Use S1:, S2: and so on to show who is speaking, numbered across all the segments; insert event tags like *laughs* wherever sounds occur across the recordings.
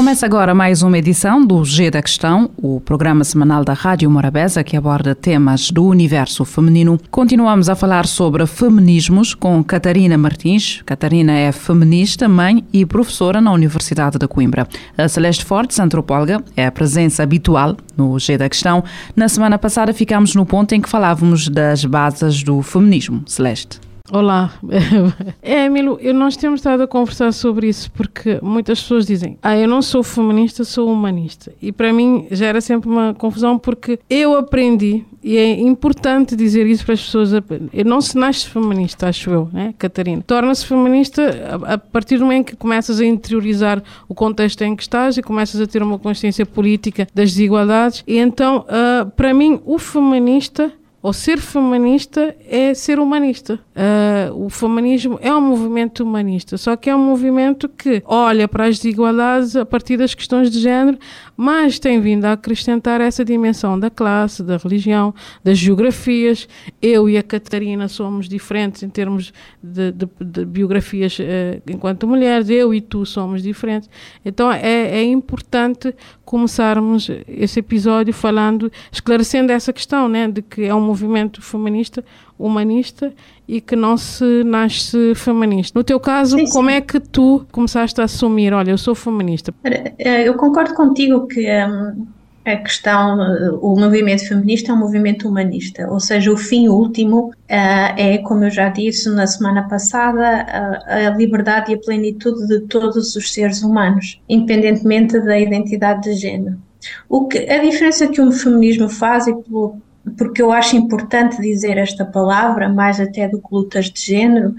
S1: Começa agora mais uma edição do G da Questão, o programa semanal da Rádio Morabeza que aborda temas do universo feminino. Continuamos a falar sobre feminismos com Catarina Martins. Catarina é feminista, mãe e professora na Universidade de Coimbra. A Celeste Fortes, antropóloga, é a presença habitual no G da Questão. Na semana passada ficámos no ponto em que falávamos das bases do feminismo. Celeste.
S2: Olá. *laughs* É, Emílio, nós temos estado a conversar sobre isso porque muitas pessoas dizem: Ah, eu não sou feminista, sou humanista. E para mim gera sempre uma confusão porque eu aprendi, e é importante dizer isso para as pessoas: não se nasce feminista, acho eu, né, Catarina? Torna-se feminista a partir do momento que começas a interiorizar o contexto em que estás e começas a ter uma consciência política das desigualdades. E então, uh, para mim, o feminista ou ser feminista é ser humanista. Uh, o feminismo é um movimento humanista, só que é um movimento que olha para as desigualdades a partir das questões de género, mas tem vindo a acrescentar essa dimensão da classe, da religião, das geografias. Eu e a Catarina somos diferentes em termos de, de, de biografias uh, enquanto mulheres, eu e tu somos diferentes. Então é, é importante começarmos esse episódio falando, esclarecendo essa questão, né, de que é um movimento feminista, humanista e que não se nasce feminista. No teu caso, sim, como é que tu começaste a assumir, olha, eu sou feminista?
S3: Eh, eu concordo contigo que um, a questão, eh, o movimento feminista é um movimento humanista, ou seja, o fim último uh, é, como eu já disse na semana passada, a, a liberdade e a plenitude de todos os seres humanos, independentemente da identidade de género. O que, a diferença que o feminismo faz, e pelo, porque eu acho importante dizer esta palavra, mais até do que lutas de género,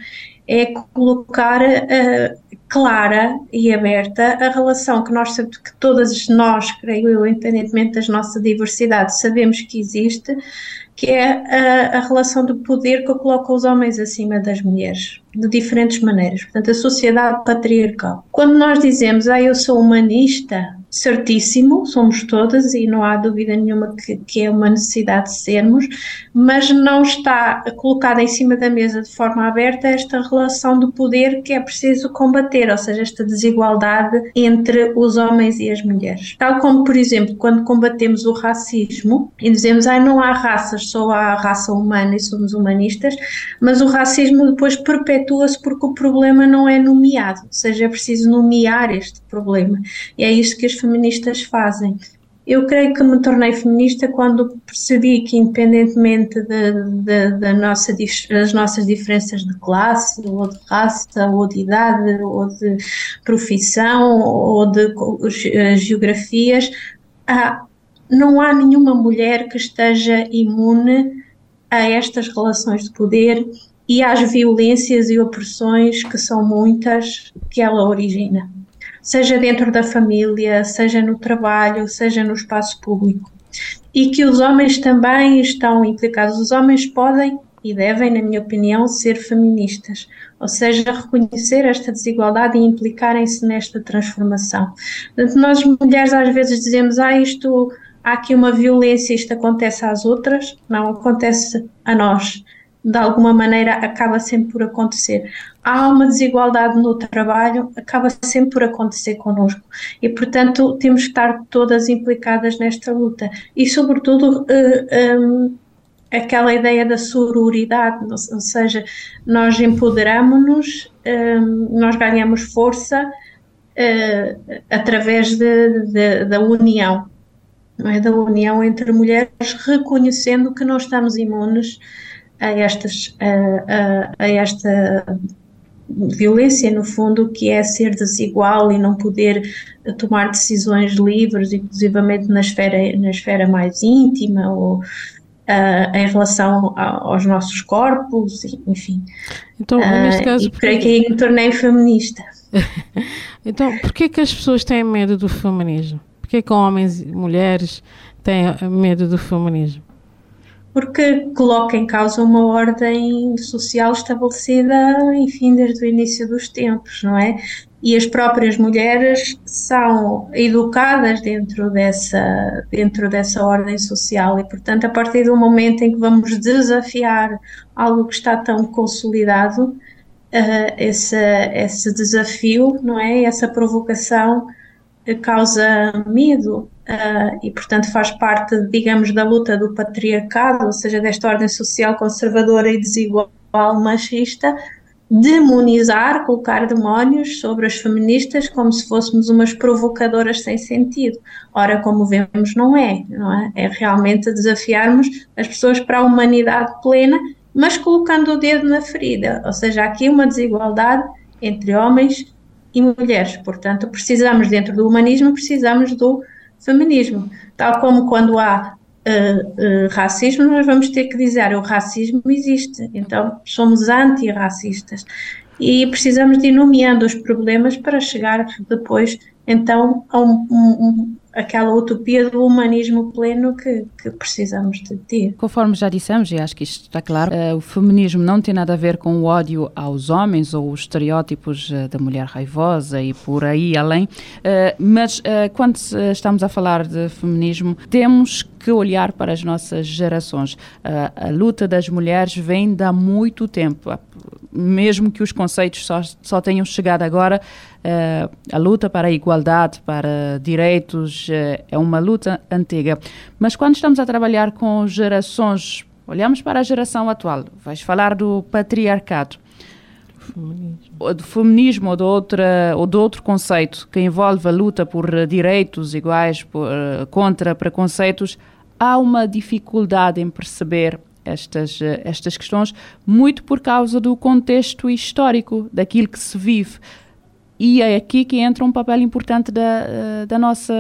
S3: é colocar uh, clara e aberta a relação que nós sabemos que todas nós, creio eu, independentemente da nossa diversidade, sabemos que existe, que é a, a relação de poder que coloca os homens acima das mulheres, de diferentes maneiras. Portanto, a sociedade patriarcal. Quando nós dizemos, ah, eu sou humanista, certíssimo, somos todas e não há dúvida nenhuma que, que, é uma necessidade de sermos, mas não está colocada em cima da mesa de forma aberta esta relação de poder que é preciso combater, ou seja, esta desigualdade entre os homens e as mulheres. Tal como, por exemplo, quando combatemos o racismo e dizemos, ah, não há raças, só há raça humana e somos humanistas, mas o racismo depois perpetua-se porque o problema não é nomeado, ou seja, é preciso nomear este problema. E é isso que as feministas fazem. Eu creio que me tornei feminista quando percebi que, independentemente de, de, de nossa, das nossas diferenças de classe, ou de raça, ou de idade, ou de profissão, ou de eh, geografias, há, não há nenhuma mulher que esteja imune a estas relações de poder e às violências e opressões que são muitas que ela origina seja dentro da família, seja no trabalho, seja no espaço público. E que os homens também estão implicados. Os homens podem e devem, na minha opinião, ser feministas, ou seja, reconhecer esta desigualdade e implicarem-se nesta transformação. Portanto, nós mulheres às vezes dizemos, ah, isto, há aqui uma violência, isto acontece às outras, não acontece a nós de alguma maneira acaba sempre por acontecer. Há uma desigualdade no trabalho, acaba sempre por acontecer connosco e, portanto, temos que estar todas implicadas nesta luta e, sobretudo, uh, eh, um, ehm, aquela ideia da sororidade, ou seja, nós empoderamos-nos, um, ehm, nós ganhamos força uh, através de, de, da união, é? da união entre mulheres, reconhecendo que não estamos imunes a, estas, a, a, a esta violência, no fundo, que é ser desigual e não poder tomar decisões livres, inclusivamente na esfera, na esfera mais íntima ou uh, em relação a, aos nossos corpos, enfim.
S2: Então, neste caso...
S3: Uh, e creio que aí me tornei feminista. *laughs*
S2: então, porquê que as pessoas têm medo do feminismo? Porquê que homens e mulheres têm medo do feminismo?
S3: Porque coloca em causa uma ordem social estabelecida, enfim, desde o início dos tempos, não é? E as próprias mulheres são educadas dentro dessa, dentro dessa ordem social e, portanto, a partir do momento em que vamos desafiar algo que está tão consolidado, uh, esse, esse desafio, não é? Essa provocação causa medo uh, e, portanto, faz parte, digamos, da luta do patriarcado, ou seja, desta ordem social conservadora e desigual machista, demonizar, colocar demónios sobre as feministas como se fôssemos umas provocadoras sem sentido. Ora, como vemos, não é, não é? É realmente desafiarmos as pessoas para a humanidade plena, mas colocando o dedo na ferida, ou seja, aqui uma desigualdade entre homens e mulheres. Portanto, precisamos, dentro do humanismo, precisamos do feminismo. Tal como quando há uh, uh, racismo, nós vamos ter que dizer o racismo existe. Então, somos antirracistas. E precisamos de ir nomeando os problemas para chegar depois, então, a um, um, aquela utopia do humanismo pleno que, que, precisamos de ter.
S1: Conforme já dissemos, e acho que isto está claro, uh, o feminismo não tem nada a ver com o ódio aos homens ou os estereótipos uh, da mulher raivosa e por aí além, uh, mas quando estamos a falar de feminismo, temos que olhar para as nossas gerações. a luta das mulheres vem de há muito tempo mesmo que os conceitos só, só tenham chegado agora, uh, a luta para a igualdade, para direitos, uh, é uma luta antiga. Mas quando estamos a trabalhar com gerações, olhamos para a geração atual, vais falar do patriarcado. Feminismo. do feminismo ou de, outra, ou de outro conceito que envolve a luta por direitos iguais, por, uh, contra preconceitos, há uma dificuldade em perceber estas, eh, estas questões, muito por causa do contexto histórico, daquilo que se vive. E é aqui que entra um papel importante da, eh, da nossa,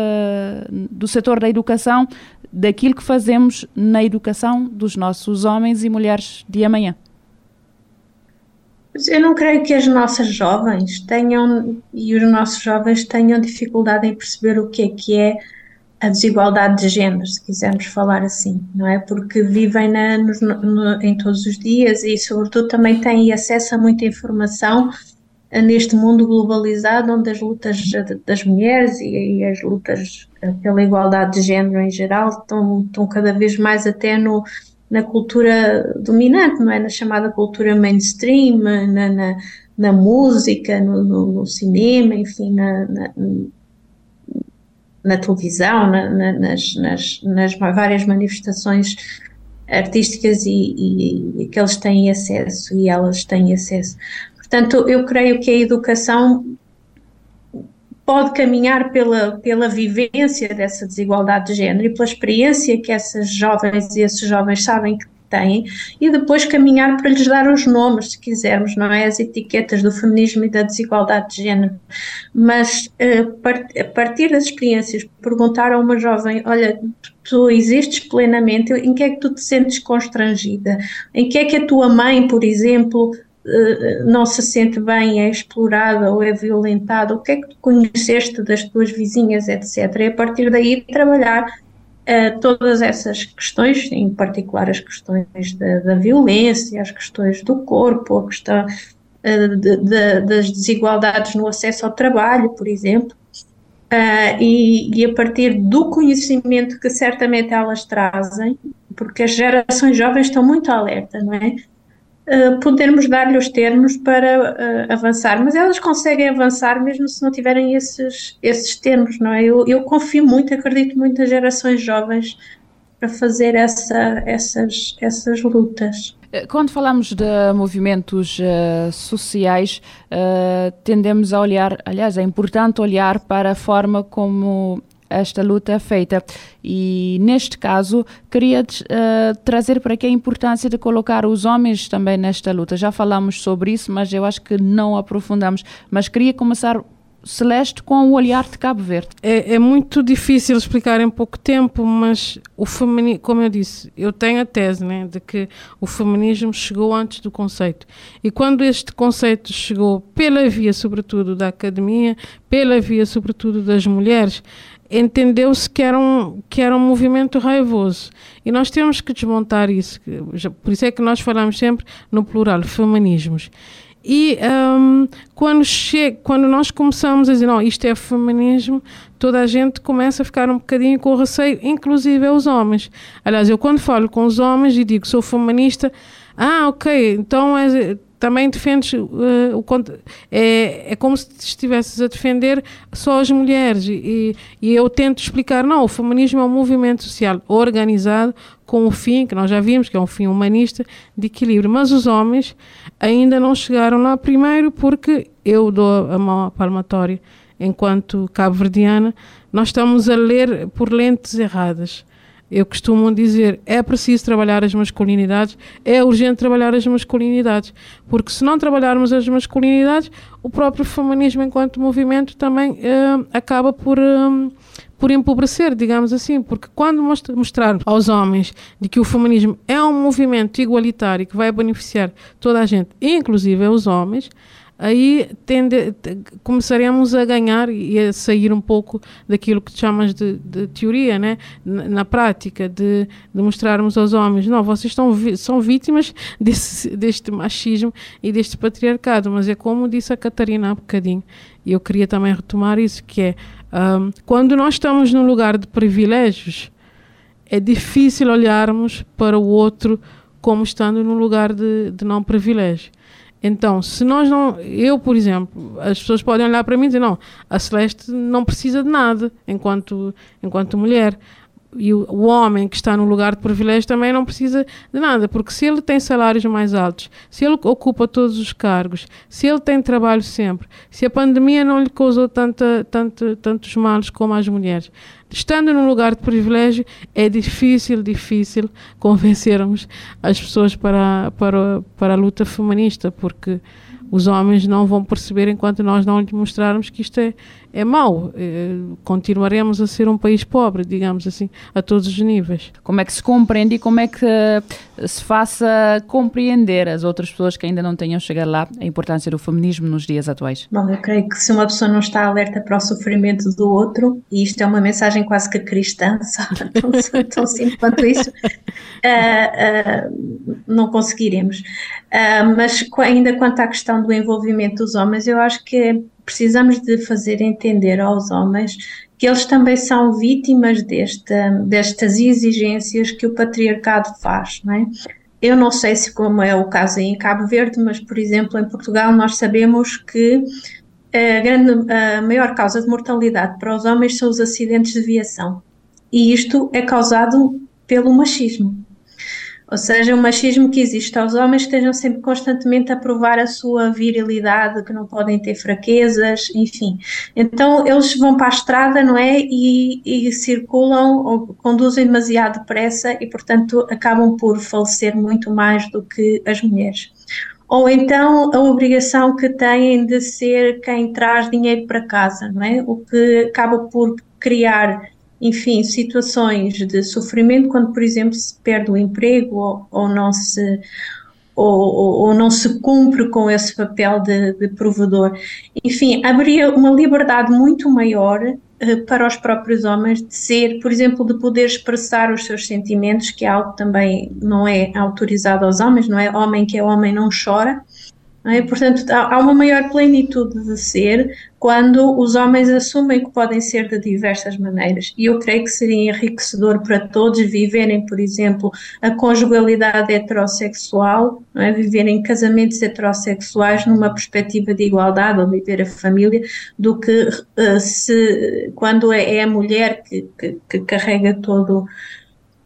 S1: do setor da educação, daquilo que fazemos na educação dos nossos homens e mulheres de amanhã.
S3: Eu não creio que as nossas jovens tenham e os nossos jovens tenham dificuldade em perceber o que é que é a desigualdade de género, se quisermos falar assim, não é? Porque vivem na, no, no, em todos os dias e, sobretudo, também têm acesso a muita informação eh, neste mundo globalizado, onde as lutas das mulheres e, e, as lutas eh, pela igualdade de género em geral estão, estão cada vez mais até no, na cultura dominante, não é? Na chamada cultura mainstream, na, na, na música, no, no, cinema, enfim, na, na na televisão, na, na, nas, nas, nas, várias manifestações artísticas e, e, que eles têm acesso e elas têm acesso. Portanto, eu creio que a educação pode caminhar pela, pela vivência dessa desigualdade de género e pela experiência que essas jovens e esses jovens sabem que têm e depois caminhar para lhes dar os nomes, se quisermos, não é? As etiquetas do feminismo e da desigualdade de género. Mas uh, a partir das experiências, perguntar a uma jovem: olha, tu existes plenamente, em que é que tu te sentes constrangida? Em que é que a tua mãe, por exemplo, eh, não se sente bem, é explorada ou é violentada, o que é que tu conheceste das tuas vizinhas, etc. E a partir daí trabalhar uh, todas essas questões, em particular as questões da, da violência, as questões do corpo, a questão uh, de, de, das desigualdades no acesso ao trabalho, por exemplo, uh, e, e, a partir do conhecimento que certamente elas trazem, porque as gerações jovens estão muito alerta, não é? Uh, podermos dar-lhe os termos para uh, avançar, mas elas conseguem avançar mesmo se não tiverem esses, esses termos, não é? Eu, eu confio muito, acredito muito nas gerações jovens para fazer essa, essas, essas lutas.
S1: Eh, quando falamos de movimentos uh, sociais, uh, tendemos a olhar, aliás, é importante olhar para a forma como esta luta é feita. E neste caso, queria uh, trazer para aqui a importância de colocar os homens também nesta luta. Já falamos sobre isso, mas eu acho que não aprofundamos. Mas queria começar Celeste com o olhar de Cabo Verde.
S2: É, é, muito difícil explicar em pouco tempo, mas o feminismo, como eu disse, eu tenho a tese né, de que o feminismo chegou antes do conceito. E quando este conceito chegou pela via, sobretudo, da academia, pela via, sobretudo, das mulheres, entendeu-se que, era um, que era um movimento raivoso. E nós temos que desmontar isso. Por isso é que nós falamos sempre no plural, feminismos. E um, quando, che quando nós começamos a dizer, não, isto é feminismo, toda a gente começa a ficar um bocadinho com receio, inclusive os homens. Aliás, eu quando falo com os homens e digo sou feminista, ah, ok, então é, também defendes uh, o é, é como se estivesses a defender só as mulheres e, e eu tento explicar não, o feminismo é um movimento social organizado com o fim, que nós já vimos que é um fim humanista de equilíbrio, mas os homens ainda não chegaram lá primeiro porque eu dou a mão palmatória enquanto cabo-verdiana, nós estamos a ler por lentes erradas eu costumo dizer, é preciso trabalhar as masculinidades, é urgente trabalhar as masculinidades, porque se não trabalharmos as masculinidades, o próprio feminismo enquanto movimento também uh, acaba por, uh, por empobrecer, digamos assim, porque quando mostrarmos aos homens de que o feminismo é um movimento igualitário que vai beneficiar toda a gente, inclusive os homens, aí tende, começaremos a ganhar e a sair um pouco daquilo que chamas de, de teoria, né? na, na prática, de, de, mostrarmos aos homens, não, vocês estão, são vítimas *laughs* desse, deste machismo e deste patriarcado, mas é como disse a Catarina há bocadinho, e eu queria também retomar isso, que é, um, quando nós estamos num lugar de privilégios, é difícil olharmos para o outro como estando num lugar de, de não privilégio. Então, se nós não. Eu, por exemplo, as pessoas podem olhar para mim e dizer: não, a Celeste não precisa de nada enquanto, enquanto mulher. E o, o, homem que está no lugar de privilégio também não precisa de nada, porque se ele tem salários mais altos, se ele ocupa todos os cargos, se ele tem trabalho sempre, se a pandemia não lhe causou tanta, tanto, tantos males como às mulheres, estando num lugar de privilégio, é difícil, difícil convencermos as pessoas para, para, para a luta feminista, porque os homens não vão perceber enquanto nós não lhes mostrarmos que isto é, é mau. É, continuaremos a ser um país pobre, digamos assim, a todos os níveis.
S1: Como é que se compreende e como é que se faça compreender as outras pessoas que ainda não tenham chegado lá a importância do feminismo nos dias atuais?
S3: Bom, eu creio que se uma pessoa não está alerta para o sofrimento do outro, e isto é uma mensagem quase que cristã, *laughs* sabe? Tão, tão simples quanto isso, uh, *laughs* uh, não conseguiremos. Uh, mas ainda quanto à questão do envolvimento dos homens, eu acho que precisamos de fazer entender aos homens que eles também são vítimas desta, destas exigências que o patriarcado faz, não é? Eu não sei se como é o caso em Cabo Verde, mas por exemplo em Portugal nós sabemos que a, grande, a maior causa de mortalidade para os homens são os acidentes de viação e isto é causado pelo machismo. Ou seja, o machismo que existe aos homens que estejam sempre constantemente a provar a sua virilidade, que não podem ter fraquezas, enfim. Então eles vão para a estrada, não é? E, e circulam ou conduzem demasiado depressa e, portanto, acabam por falecer muito mais do que as mulheres ou então a obrigação que têm de ser quem traz dinheiro para casa, não é? O que acaba por criar enfim, situações de sofrimento quando, por exemplo, se perde o emprego ou, ou não se ou, ou, não se cumpre com esse papel de, de provedor. Enfim, haveria uma liberdade muito maior para os próprios homens de ser, por exemplo, de poder expressar os seus sentimentos, que é algo que também não é autorizado aos homens, não é? Homem que é homem não chora, é? Portanto, há uma maior plenitude de ser quando os homens assumem que podem ser de diversas maneiras. E eu creio que seria enriquecedor para todos viverem, por exemplo, a conjugalidade heterossexual, é? viverem casamentos heterossexuais numa perspectiva de igualdade ou viver a família, do que uh, se quando é, é a mulher que, que, que carrega todo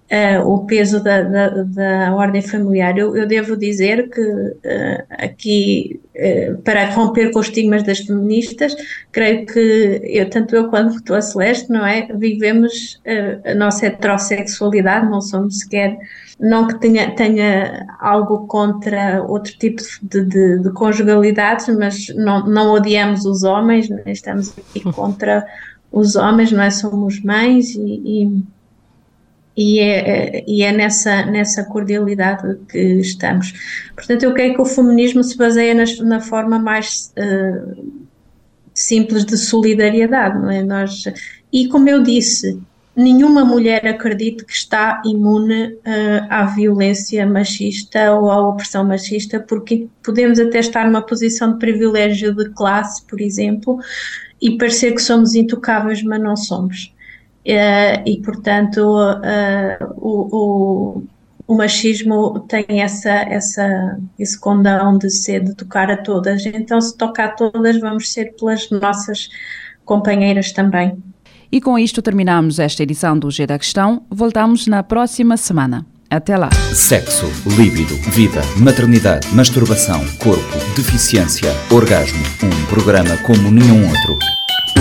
S3: Uh, o peso da, da, da, ordem familiar. Eu, eu devo dizer que uh, aqui, uh, para romper com os estigmas das feministas, creio que eu, tanto eu quanto a Celeste, não é? Vivemos a nossa heterossexualidade, não somos sequer, não que tenha, tenha algo contra outro tipo de, de, de conjugalidades, mas não, não odiamos os homens, é? estamos aqui contra os homens, não é? Somos mães e, e e é, e é nessa, nessa cordialidade que estamos. Portanto, eu creio que o feminismo se baseia nas, na forma mais uh, simples de solidariedade, não é? Nós, e como eu disse, nenhuma mulher acredita que está imune uh, à violência machista ou à opressão machista, porque podemos até estar numa posição de privilégio de classe, por exemplo, e parecer que somos intocáveis, mas não somos. Uh, e, portanto, uh, o, o, o, machismo tem essa, essa, esse condão de ser, de tocar a todas. Então, se toca a todas, vamos ser pelas nossas companheiras também.
S1: E com isto terminamos esta edição do G da Questão. Voltamos na próxima semana. Até lá.
S4: Sexo, líbido, vida, maternidade, masturbação, corpo, deficiência, orgasmo. Um programa como nenhum outro.